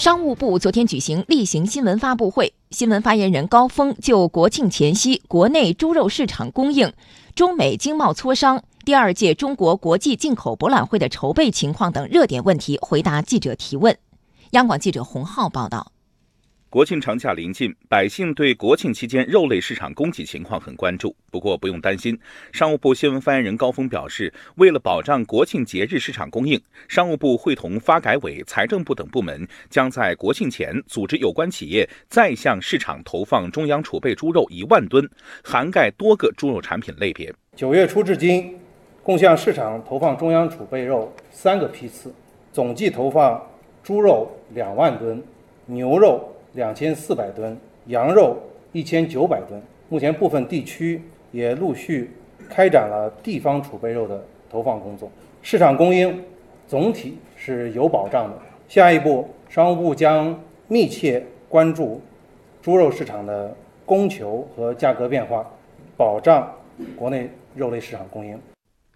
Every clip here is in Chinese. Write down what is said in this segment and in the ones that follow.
商务部昨天举行例行新闻发布会，新闻发言人高峰就国庆前夕国内猪肉市场供应、中美经贸磋商、第二届中国国际进口博览会的筹备情况等热点问题回答记者提问。央广记者洪浩报道。国庆长假临近，百姓对国庆期间肉类市场供给情况很关注。不过不用担心，商务部新闻发言人高峰表示，为了保障国庆节日市场供应，商务部会同发改委、财政部等部门，将在国庆前组织有关企业再向市场投放中央储备猪肉一万吨，涵盖多个猪肉产品类别。九月初至今，共向市场投放中央储备肉三个批次，总计投放猪肉两万吨，牛肉。两千四百吨羊肉，一千九百吨。目前部分地区也陆续开展了地方储备肉的投放工作，市场供应总体是有保障的。下一步，商务部将密切关注猪肉市场的供求和价格变化，保障国内肉类市场供应。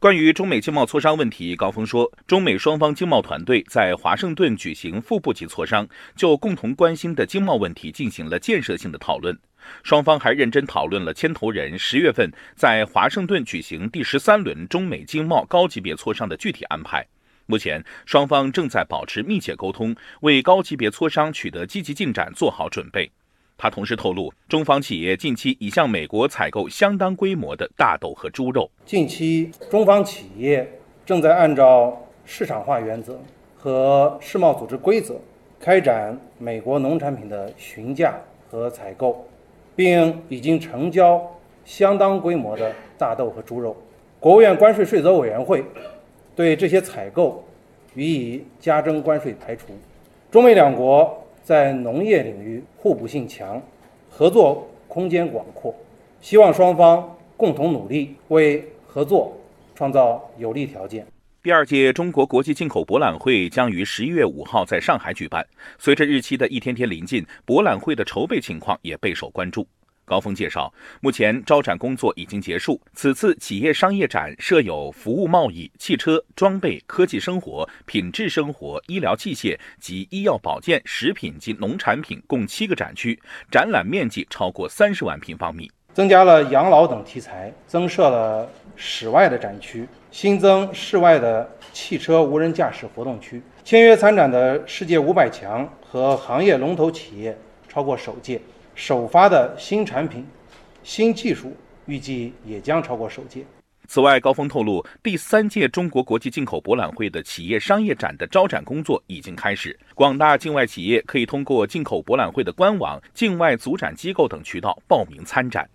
关于中美经贸磋商问题，高峰说，中美双方经贸团队在华盛顿举行副部级磋商，就共同关心的经贸问题进行了建设性的讨论。双方还认真讨论了牵头人十月份在华盛顿举行第十三轮中美经贸高级别磋商的具体安排。目前，双方正在保持密切沟通，为高级别磋商取得积极进展做好准备。他同时透露，中方企业近期已向美国采购相当规模的大豆和猪肉。近期，中方企业正在按照市场化原则和世贸组织规则开展美国农产品的询价和采购，并已经成交相当规模的大豆和猪肉。国务院关税税则委员会对这些采购予以加征关税排除。中美两国。在农业领域互补性强，合作空间广阔，希望双方共同努力，为合作创造有利条件。第二届中国国际进口博览会将于十一月五号在上海举办，随着日期的一天天临近，博览会的筹备情况也备受关注。高峰介绍，目前招展工作已经结束。此次企业商业展设有服务贸易、汽车、装备、科技生活、品质生活、医疗器械及医药保健、食品及农产品共七个展区，展览面积超过三十万平方米。增加了养老等题材，增设了室外的展区，新增室外的汽车无人驾驶活动区。签约参展的世界五百强和行业龙头企业超过首届。首发的新产品、新技术预计也将超过首届。此外，高峰透露，第三届中国国际进口博览会的企业商业展的招展工作已经开始，广大境外企业可以通过进口博览会的官网、境外组展机构等渠道报名参展。